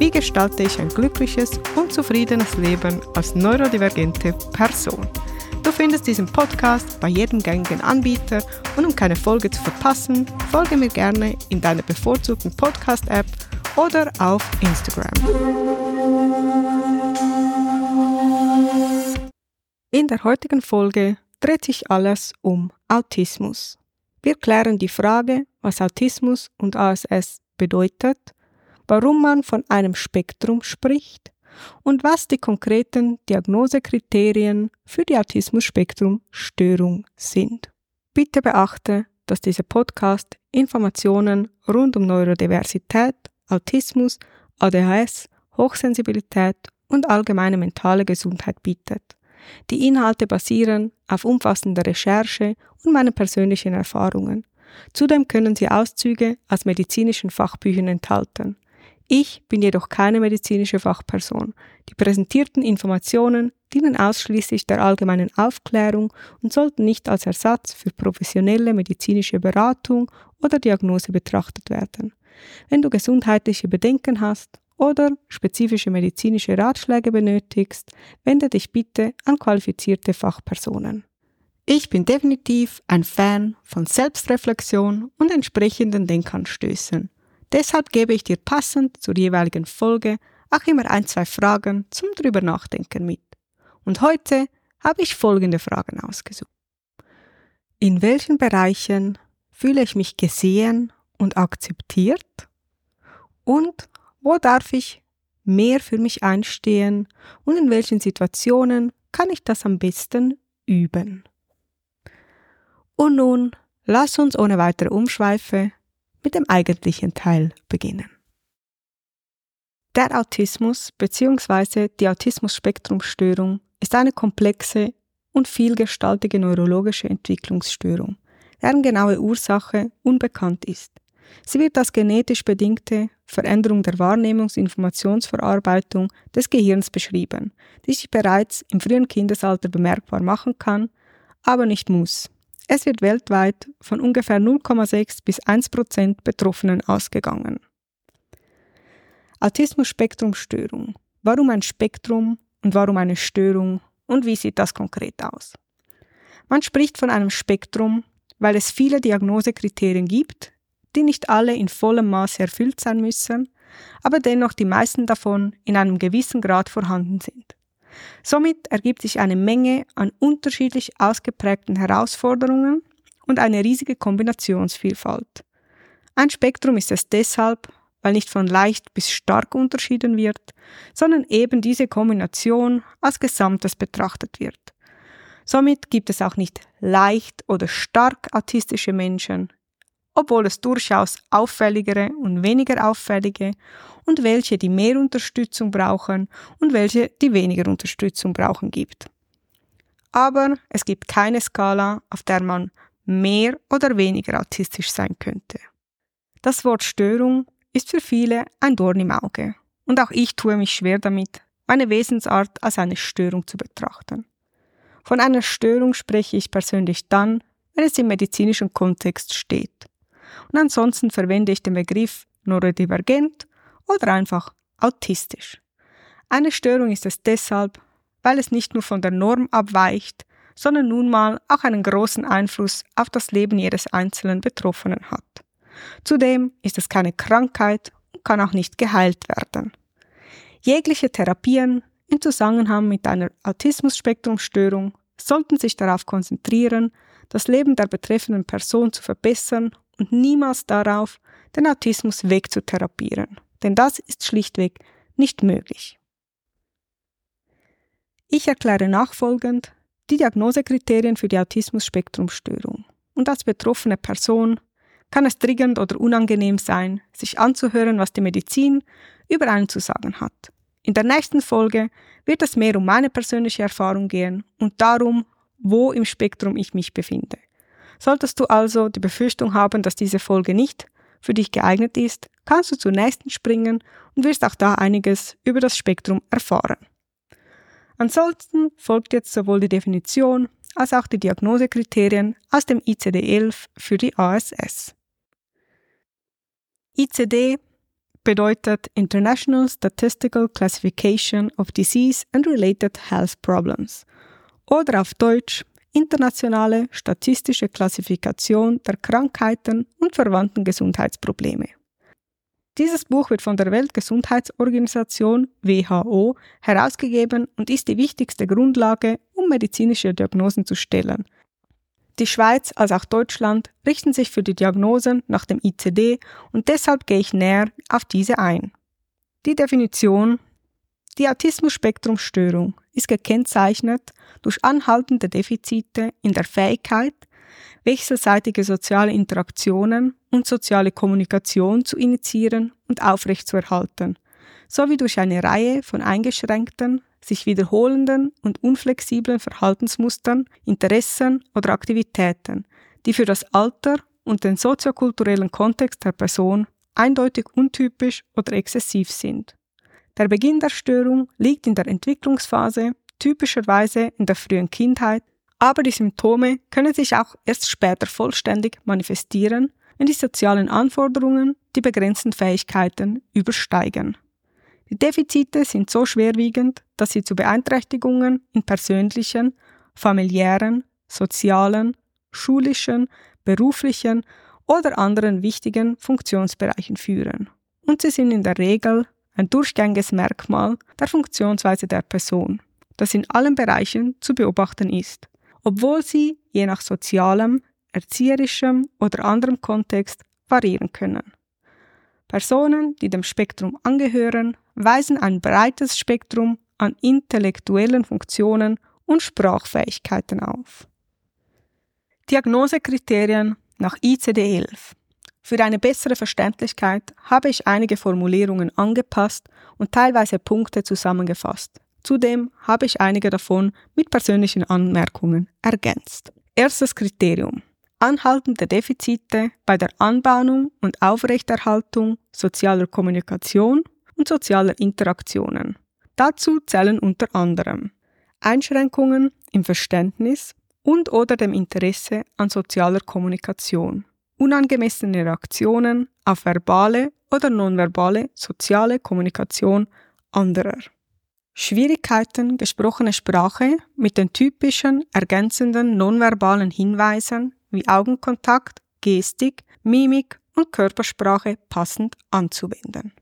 wie gestalte ich ein glückliches und zufriedenes Leben als neurodivergente Person? Du findest diesen Podcast bei jedem gängigen Anbieter und um keine Folge zu verpassen, folge mir gerne in deiner bevorzugten Podcast-App oder auf Instagram. In der heutigen Folge dreht sich alles um Autismus. Wir klären die Frage, was Autismus und ASS bedeutet, warum man von einem Spektrum spricht und was die konkreten Diagnosekriterien für die Autismus-Spektrum-Störung sind. Bitte beachte, dass dieser Podcast Informationen rund um Neurodiversität, Autismus, ADHS, Hochsensibilität und allgemeine mentale Gesundheit bietet. Die Inhalte basieren auf umfassender Recherche und meinen persönlichen Erfahrungen. Zudem können sie Auszüge aus medizinischen Fachbüchern enthalten. Ich bin jedoch keine medizinische Fachperson. Die präsentierten Informationen dienen ausschließlich der allgemeinen Aufklärung und sollten nicht als Ersatz für professionelle medizinische Beratung oder Diagnose betrachtet werden. Wenn du gesundheitliche Bedenken hast oder spezifische medizinische Ratschläge benötigst, wende dich bitte an qualifizierte Fachpersonen. Ich bin definitiv ein Fan von Selbstreflexion und entsprechenden Denkanstößen. Deshalb gebe ich dir passend zur jeweiligen Folge auch immer ein, zwei Fragen zum drüber nachdenken mit. Und heute habe ich folgende Fragen ausgesucht. In welchen Bereichen fühle ich mich gesehen und akzeptiert? Und wo darf ich mehr für mich einstehen und in welchen Situationen kann ich das am besten üben? Und nun lass uns ohne weitere Umschweife mit dem eigentlichen Teil beginnen. Der Autismus bzw. die Autismus-Spektrum-Störung ist eine komplexe und vielgestaltige neurologische Entwicklungsstörung, deren genaue Ursache unbekannt ist. Sie wird als genetisch bedingte Veränderung der Wahrnehmungs-Informationsverarbeitung des Gehirns beschrieben, die sich bereits im frühen Kindesalter bemerkbar machen kann, aber nicht muss. Es wird weltweit von ungefähr 0,6 bis 1 Prozent Betroffenen ausgegangen. Autismus-Spektrum-Störung. Warum ein Spektrum und warum eine Störung und wie sieht das konkret aus? Man spricht von einem Spektrum, weil es viele Diagnosekriterien gibt, die nicht alle in vollem Maße erfüllt sein müssen, aber dennoch die meisten davon in einem gewissen Grad vorhanden sind. Somit ergibt sich eine Menge an unterschiedlich ausgeprägten Herausforderungen und eine riesige Kombinationsvielfalt. Ein Spektrum ist es deshalb, weil nicht von leicht bis stark unterschieden wird, sondern eben diese Kombination als Gesamtes betrachtet wird. Somit gibt es auch nicht leicht oder stark autistische Menschen, obwohl es durchaus auffälligere und weniger auffällige und welche, die mehr Unterstützung brauchen und welche, die weniger Unterstützung brauchen gibt. Aber es gibt keine Skala, auf der man mehr oder weniger autistisch sein könnte. Das Wort Störung ist für viele ein Dorn im Auge und auch ich tue mich schwer damit, meine Wesensart als eine Störung zu betrachten. Von einer Störung spreche ich persönlich dann, wenn es im medizinischen Kontext steht und ansonsten verwende ich den Begriff neurodivergent oder einfach autistisch. Eine Störung ist es deshalb, weil es nicht nur von der Norm abweicht, sondern nun mal auch einen großen Einfluss auf das Leben jedes einzelnen Betroffenen hat. Zudem ist es keine Krankheit und kann auch nicht geheilt werden. Jegliche Therapien im Zusammenhang mit einer Autismus-Spektrumstörung sollten sich darauf konzentrieren, das Leben der betreffenden Person zu verbessern und niemals darauf, den Autismus wegzutherapieren, denn das ist schlichtweg nicht möglich. Ich erkläre nachfolgend die Diagnosekriterien für die Autismus-Spektrumstörung. Und als betroffene Person kann es dringend oder unangenehm sein, sich anzuhören, was die Medizin über einen zu sagen hat. In der nächsten Folge wird es mehr um meine persönliche Erfahrung gehen und darum, wo im Spektrum ich mich befinde. Solltest du also die Befürchtung haben, dass diese Folge nicht für dich geeignet ist, kannst du zur nächsten springen und wirst auch da einiges über das Spektrum erfahren. Ansonsten folgt jetzt sowohl die Definition als auch die Diagnosekriterien aus dem ICD-11 für die ASS. ICD bedeutet International Statistical Classification of Disease and Related Health Problems oder auf Deutsch Internationale Statistische Klassifikation der Krankheiten und verwandten Gesundheitsprobleme. Dieses Buch wird von der Weltgesundheitsorganisation WHO herausgegeben und ist die wichtigste Grundlage, um medizinische Diagnosen zu stellen. Die Schweiz als auch Deutschland richten sich für die Diagnosen nach dem ICD und deshalb gehe ich näher auf diese ein. Die Definition Die Autismus-Spektrum-Störung ist gekennzeichnet durch anhaltende Defizite in der Fähigkeit, wechselseitige soziale Interaktionen und soziale Kommunikation zu initiieren und aufrechtzuerhalten, sowie durch eine Reihe von eingeschränkten, sich wiederholenden und unflexiblen Verhaltensmustern, Interessen oder Aktivitäten, die für das Alter und den soziokulturellen Kontext der Person eindeutig untypisch oder exzessiv sind. Der Beginn der Störung liegt in der Entwicklungsphase, typischerweise in der frühen Kindheit, aber die Symptome können sich auch erst später vollständig manifestieren, wenn die sozialen Anforderungen die begrenzten Fähigkeiten übersteigen. Die Defizite sind so schwerwiegend, dass sie zu Beeinträchtigungen in persönlichen, familiären, sozialen, schulischen, beruflichen oder anderen wichtigen Funktionsbereichen führen. Und sie sind in der Regel ein durchgängiges Merkmal der Funktionsweise der Person, das in allen Bereichen zu beobachten ist obwohl sie je nach sozialem, erzieherischem oder anderem Kontext variieren können. Personen, die dem Spektrum angehören, weisen ein breites Spektrum an intellektuellen Funktionen und Sprachfähigkeiten auf. Diagnosekriterien nach ICD-11. Für eine bessere Verständlichkeit habe ich einige Formulierungen angepasst und teilweise Punkte zusammengefasst. Zudem habe ich einige davon mit persönlichen Anmerkungen ergänzt. Erstes Kriterium. Anhaltende Defizite bei der Anbahnung und Aufrechterhaltung sozialer Kommunikation und sozialer Interaktionen. Dazu zählen unter anderem Einschränkungen im Verständnis und oder dem Interesse an sozialer Kommunikation, unangemessene Reaktionen auf verbale oder nonverbale soziale Kommunikation anderer. Schwierigkeiten, gesprochene Sprache mit den typischen ergänzenden nonverbalen Hinweisen wie Augenkontakt, Gestik, Mimik und Körpersprache passend anzuwenden.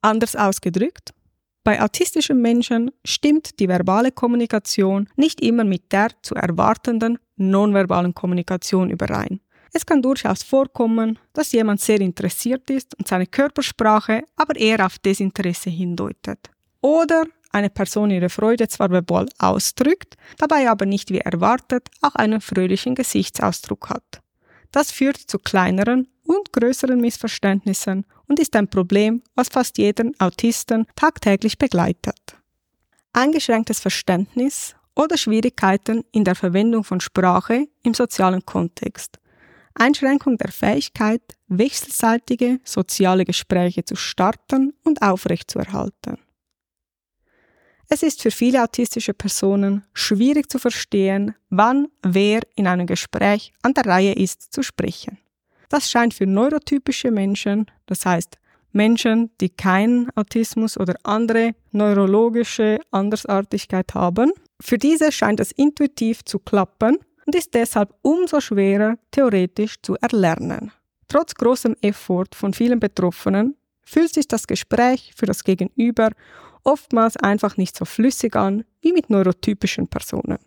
Anders ausgedrückt, bei autistischen Menschen stimmt die verbale Kommunikation nicht immer mit der zu erwartenden nonverbalen Kommunikation überein. Es kann durchaus vorkommen, dass jemand sehr interessiert ist und seine Körpersprache aber eher auf Desinteresse hindeutet. Oder eine Person ihre Freude zwar verbal ausdrückt, dabei aber nicht wie erwartet auch einen fröhlichen Gesichtsausdruck hat. Das führt zu kleineren und größeren Missverständnissen und ist ein Problem, was fast jeden Autisten tagtäglich begleitet. Eingeschränktes Verständnis oder Schwierigkeiten in der Verwendung von Sprache im sozialen Kontext. Einschränkung der Fähigkeit, wechselseitige soziale Gespräche zu starten und aufrechtzuerhalten. Es ist für viele autistische Personen schwierig zu verstehen, wann wer in einem Gespräch an der Reihe ist zu sprechen. Das scheint für neurotypische Menschen, das heißt Menschen, die keinen Autismus oder andere neurologische Andersartigkeit haben, für diese scheint es intuitiv zu klappen und ist deshalb umso schwerer theoretisch zu erlernen. Trotz großem Effort von vielen Betroffenen fühlt sich das Gespräch für das Gegenüber oftmals einfach nicht so flüssig an wie mit neurotypischen Personen.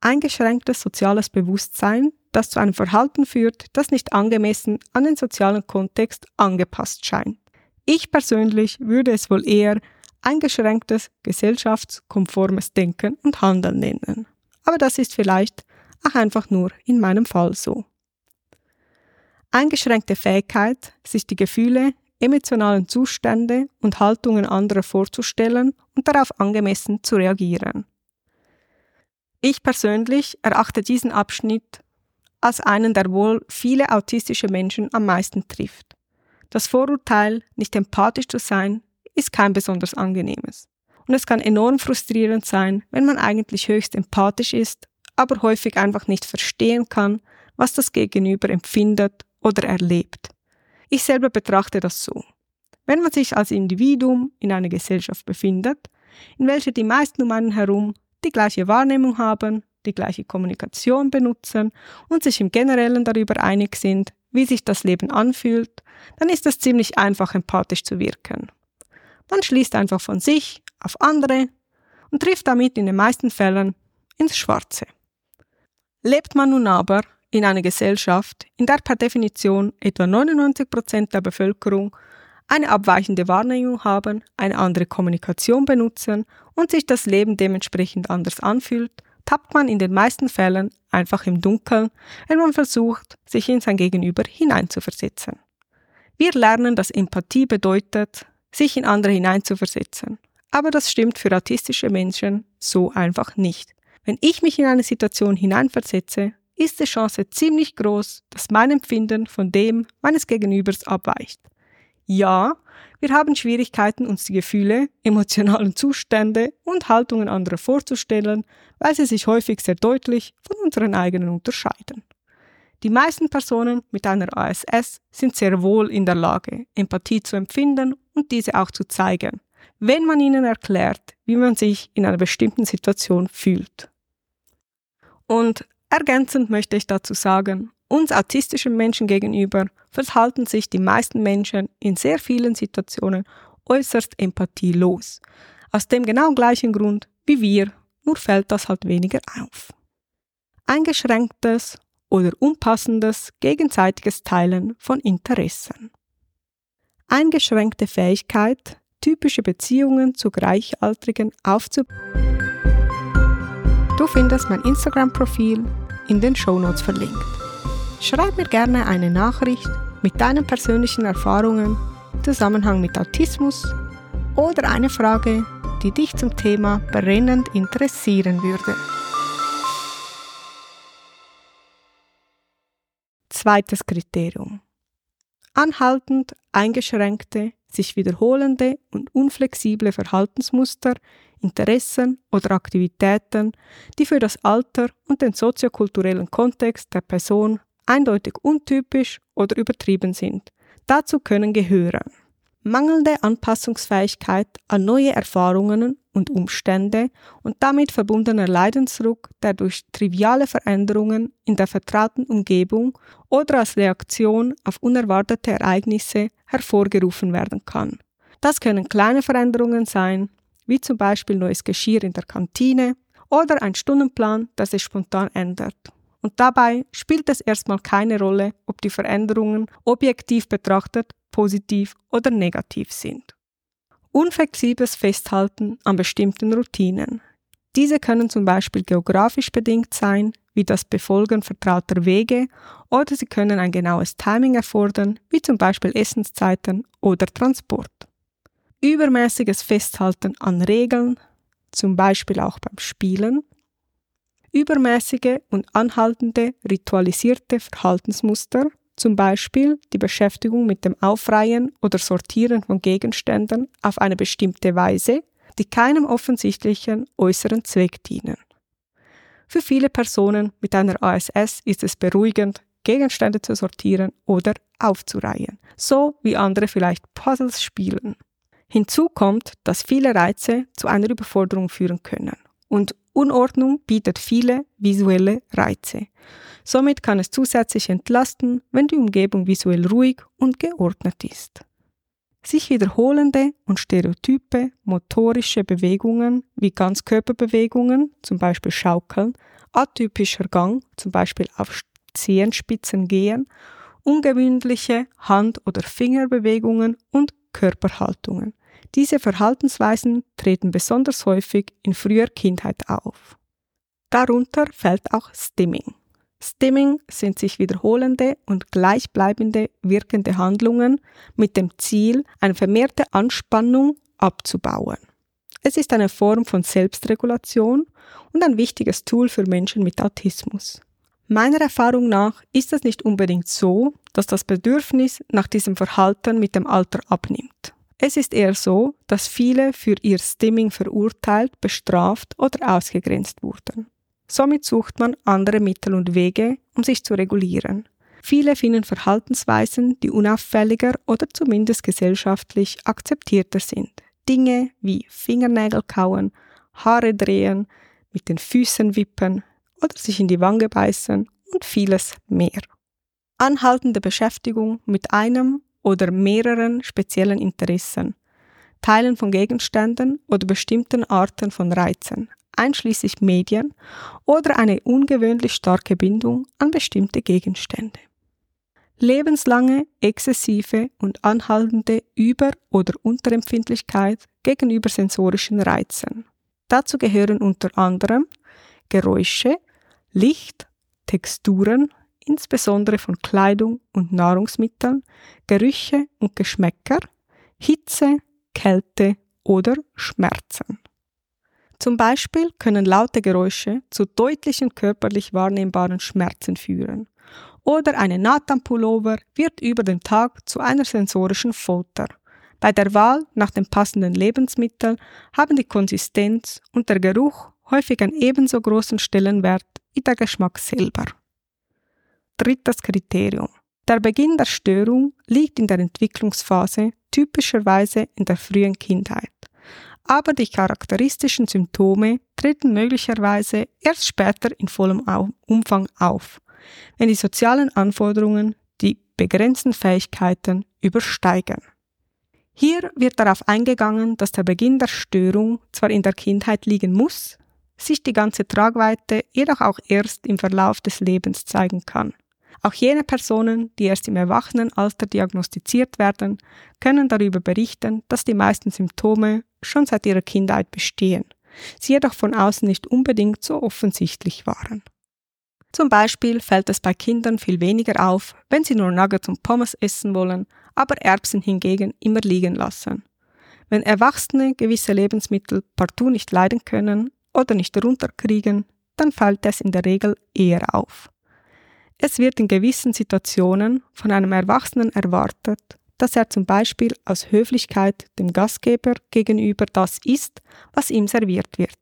Eingeschränktes soziales Bewusstsein, das zu einem Verhalten führt, das nicht angemessen an den sozialen Kontext angepasst scheint. Ich persönlich würde es wohl eher eingeschränktes gesellschaftskonformes Denken und Handeln nennen. Aber das ist vielleicht auch einfach nur in meinem Fall so. Eingeschränkte Fähigkeit, sich die Gefühle, emotionalen Zustände und Haltungen anderer vorzustellen und darauf angemessen zu reagieren. Ich persönlich erachte diesen Abschnitt als einen, der wohl viele autistische Menschen am meisten trifft. Das Vorurteil, nicht empathisch zu sein, ist kein besonders angenehmes. Und es kann enorm frustrierend sein, wenn man eigentlich höchst empathisch ist, aber häufig einfach nicht verstehen kann, was das Gegenüber empfindet oder erlebt. Ich selber betrachte das so. Wenn man sich als Individuum in einer Gesellschaft befindet, in welcher die meisten um einen herum die gleiche Wahrnehmung haben, die gleiche Kommunikation benutzen und sich im Generellen darüber einig sind, wie sich das Leben anfühlt, dann ist es ziemlich einfach empathisch zu wirken. Man schließt einfach von sich auf andere und trifft damit in den meisten Fällen ins Schwarze. Lebt man nun aber in einer Gesellschaft, in der per Definition etwa 99 Prozent der Bevölkerung eine abweichende Wahrnehmung haben, eine andere Kommunikation benutzen und sich das Leben dementsprechend anders anfühlt, tappt man in den meisten Fällen einfach im Dunkeln, wenn man versucht, sich in sein Gegenüber hineinzuversetzen. Wir lernen, dass Empathie bedeutet, sich in andere hineinzuversetzen. Aber das stimmt für autistische Menschen so einfach nicht. Wenn ich mich in eine Situation hineinversetze, ist die Chance ziemlich groß, dass mein Empfinden von dem meines Gegenübers abweicht. Ja, wir haben Schwierigkeiten, uns die Gefühle, emotionalen Zustände und Haltungen anderer vorzustellen, weil sie sich häufig sehr deutlich von unseren eigenen unterscheiden. Die meisten Personen mit einer ASS sind sehr wohl in der Lage, Empathie zu empfinden und diese auch zu zeigen, wenn man ihnen erklärt, wie man sich in einer bestimmten Situation fühlt. Und ergänzend möchte ich dazu sagen, uns autistischen Menschen gegenüber verhalten sich die meisten Menschen in sehr vielen Situationen äußerst empathielos. Aus dem genau gleichen Grund wie wir, nur fällt das halt weniger auf. Eingeschränktes oder unpassendes gegenseitiges Teilen von Interessen. Eingeschränkte Fähigkeit, typische Beziehungen zu Gleichaltrigen aufzubauen. Du findest mein Instagram-Profil in den Shownotes verlinkt. Schreib mir gerne eine Nachricht mit deinen persönlichen Erfahrungen im Zusammenhang mit Autismus oder eine Frage, die dich zum Thema brennend interessieren würde. Zweites Kriterium. Anhaltend eingeschränkte, sich wiederholende und unflexible Verhaltensmuster, Interessen oder Aktivitäten, die für das Alter und den soziokulturellen Kontext der Person eindeutig untypisch oder übertrieben sind. Dazu können gehören mangelnde Anpassungsfähigkeit an neue Erfahrungen und Umstände und damit verbundener Leidensdruck, der durch triviale Veränderungen in der vertrauten Umgebung oder als Reaktion auf unerwartete Ereignisse hervorgerufen werden kann. Das können kleine Veränderungen sein, wie zum Beispiel neues Geschirr in der Kantine oder ein Stundenplan, der sich spontan ändert. Und dabei spielt es erstmal keine Rolle, ob die Veränderungen objektiv betrachtet positiv oder negativ sind. Unflexibles Festhalten an bestimmten Routinen. Diese können zum Beispiel geografisch bedingt sein, wie das Befolgen vertrauter Wege, oder sie können ein genaues Timing erfordern, wie zum Beispiel Essenszeiten oder Transport. Übermäßiges Festhalten an Regeln, zum Beispiel auch beim Spielen. Übermäßige und anhaltende ritualisierte Verhaltensmuster, zum Beispiel die Beschäftigung mit dem Aufreihen oder Sortieren von Gegenständen auf eine bestimmte Weise, die keinem offensichtlichen äußeren Zweck dienen. Für viele Personen mit einer ASS ist es beruhigend, Gegenstände zu sortieren oder aufzureihen, so wie andere vielleicht Puzzles spielen. Hinzu kommt, dass viele Reize zu einer Überforderung führen können und Unordnung bietet viele visuelle Reize. Somit kann es zusätzlich entlasten, wenn die Umgebung visuell ruhig und geordnet ist. sich wiederholende und stereotype motorische Bewegungen wie Ganzkörperbewegungen, zum Beispiel Schaukeln, atypischer Gang, zum Beispiel auf Zehenspitzen gehen, ungewöhnliche Hand- oder Fingerbewegungen und Körperhaltungen. Diese Verhaltensweisen treten besonders häufig in früher Kindheit auf. Darunter fällt auch Stimming. Stimming sind sich wiederholende und gleichbleibende wirkende Handlungen mit dem Ziel, eine vermehrte Anspannung abzubauen. Es ist eine Form von Selbstregulation und ein wichtiges Tool für Menschen mit Autismus. Meiner Erfahrung nach ist es nicht unbedingt so, dass das Bedürfnis nach diesem Verhalten mit dem Alter abnimmt. Es ist eher so, dass viele für ihr Stimming verurteilt, bestraft oder ausgegrenzt wurden. Somit sucht man andere Mittel und Wege, um sich zu regulieren. Viele finden Verhaltensweisen, die unauffälliger oder zumindest gesellschaftlich akzeptierter sind. Dinge wie Fingernägel kauen, Haare drehen, mit den Füßen wippen oder sich in die Wange beißen und vieles mehr. Anhaltende Beschäftigung mit einem oder mehreren speziellen Interessen, Teilen von Gegenständen oder bestimmten Arten von Reizen, einschließlich Medien oder eine ungewöhnlich starke Bindung an bestimmte Gegenstände. Lebenslange, exzessive und anhaltende Über- oder Unterempfindlichkeit gegenüber sensorischen Reizen. Dazu gehören unter anderem Geräusche, Licht, Texturen, insbesondere von Kleidung und Nahrungsmitteln, Gerüche und Geschmäcker, Hitze, Kälte oder Schmerzen. Zum Beispiel können laute Geräusche zu deutlichen körperlich wahrnehmbaren Schmerzen führen. Oder eine Nathan-Pullover wird über den Tag zu einer sensorischen Folter. Bei der Wahl nach dem passenden Lebensmittel haben die Konsistenz und der Geruch häufig einen ebenso großen Stellenwert wie der Geschmack selber. Drittes Kriterium. Der Beginn der Störung liegt in der Entwicklungsphase typischerweise in der frühen Kindheit aber die charakteristischen Symptome treten möglicherweise erst später in vollem Umfang auf, wenn die sozialen Anforderungen die begrenzten Fähigkeiten übersteigen. Hier wird darauf eingegangen, dass der Beginn der Störung zwar in der Kindheit liegen muss, sich die ganze Tragweite jedoch auch erst im Verlauf des Lebens zeigen kann. Auch jene Personen, die erst im Erwachsenenalter diagnostiziert werden, können darüber berichten, dass die meisten Symptome schon seit ihrer Kindheit bestehen, sie jedoch von außen nicht unbedingt so offensichtlich waren. Zum Beispiel fällt es bei Kindern viel weniger auf, wenn sie nur Nuggets und Pommes essen wollen, aber Erbsen hingegen immer liegen lassen. Wenn Erwachsene gewisse Lebensmittel partout nicht leiden können oder nicht runterkriegen, dann fällt es in der Regel eher auf. Es wird in gewissen Situationen von einem Erwachsenen erwartet, dass er zum Beispiel aus Höflichkeit dem Gastgeber gegenüber das isst, was ihm serviert wird.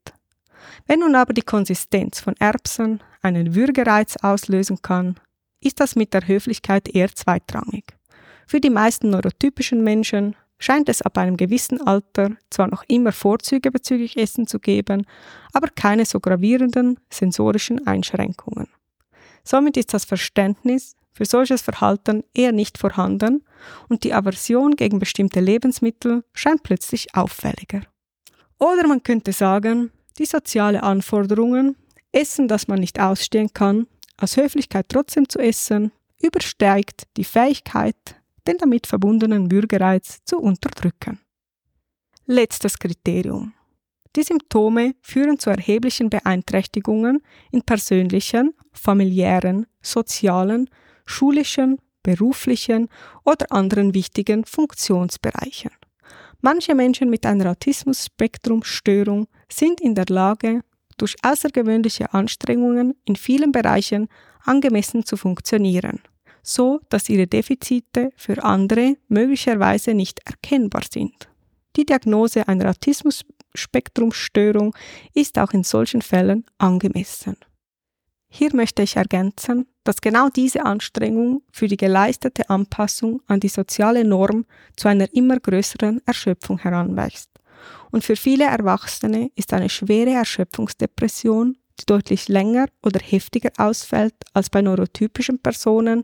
Wenn nun aber die Konsistenz von Erbsen einen Würgereiz auslösen kann, ist das mit der Höflichkeit eher zweitrangig. Für die meisten neurotypischen Menschen scheint es ab einem gewissen Alter zwar noch immer Vorzüge bezüglich Essen zu geben, aber keine so gravierenden sensorischen Einschränkungen. Somit ist das Verständnis für solches Verhalten eher nicht vorhanden und die Aversion gegen bestimmte Lebensmittel scheint plötzlich auffälliger. Oder man könnte sagen, die soziale Anforderungen, Essen, das man nicht ausstehen kann, aus Höflichkeit trotzdem zu essen, übersteigt die Fähigkeit, den damit verbundenen Würgereiz zu unterdrücken. Letztes Kriterium. Die Symptome führen zu erheblichen Beeinträchtigungen in persönlichen, familiären, sozialen, schulischen, beruflichen oder anderen wichtigen Funktionsbereichen. Manche Menschen mit einer Autismus-Spektrum-Störung sind in der Lage, durch außergewöhnliche Anstrengungen in vielen Bereichen angemessen zu funktionieren, so dass ihre Defizite für andere möglicherweise nicht erkennbar sind. Die Diagnose einer Autismus-Spektrum-Störung ist auch in solchen Fällen angemessen. Hier möchte ich ergänzen, dass genau diese Anstrengung für die geleistete Anpassung an die soziale Norm zu einer immer größeren Erschöpfung heranwächst. Und für viele Erwachsene ist eine schwere Erschöpfungsdepression die deutlich länger oder heftiger ausfällt als bei neurotypischen Personen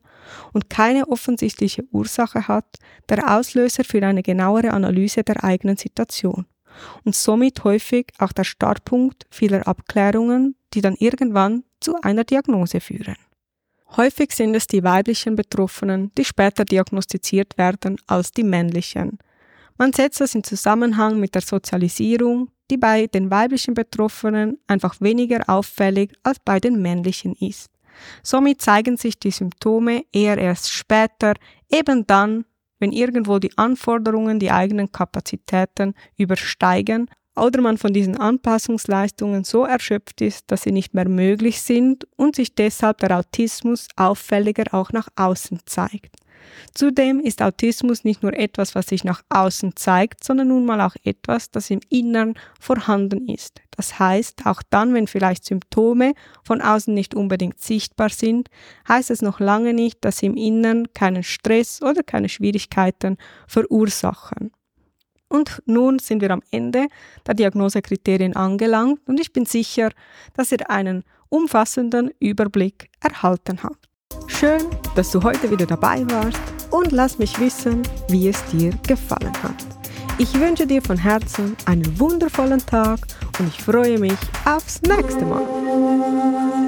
und keine offensichtliche Ursache hat, der Auslöser für eine genauere Analyse der eigenen Situation und somit häufig auch der Startpunkt vieler Abklärungen, die dann irgendwann zu einer Diagnose führen. Häufig sind es die weiblichen Betroffenen, die später diagnostiziert werden, als die männlichen. Man setzt das in Zusammenhang mit der Sozialisierung, die bei den weiblichen Betroffenen einfach weniger auffällig als bei den männlichen ist. Somit zeigen sich die Symptome eher erst später, eben dann, wenn irgendwo die Anforderungen die eigenen Kapazitäten übersteigen oder man von diesen Anpassungsleistungen so erschöpft ist, dass sie nicht mehr möglich sind und sich deshalb der Autismus auffälliger auch nach außen zeigt. Zudem ist Autismus nicht nur etwas, was sich nach außen zeigt, sondern nun mal auch etwas, das im Innern vorhanden ist. Das heißt, auch dann, wenn vielleicht Symptome von außen nicht unbedingt sichtbar sind, heißt es noch lange nicht, dass sie im Innern keinen Stress oder keine Schwierigkeiten verursachen. Und nun sind wir am Ende der Diagnosekriterien angelangt und ich bin sicher, dass ihr einen umfassenden Überblick erhalten habt. Schön, dass du heute wieder dabei warst und lass mich wissen, wie es dir gefallen hat. Ich wünsche dir von Herzen einen wundervollen Tag und ich freue mich aufs nächste Mal.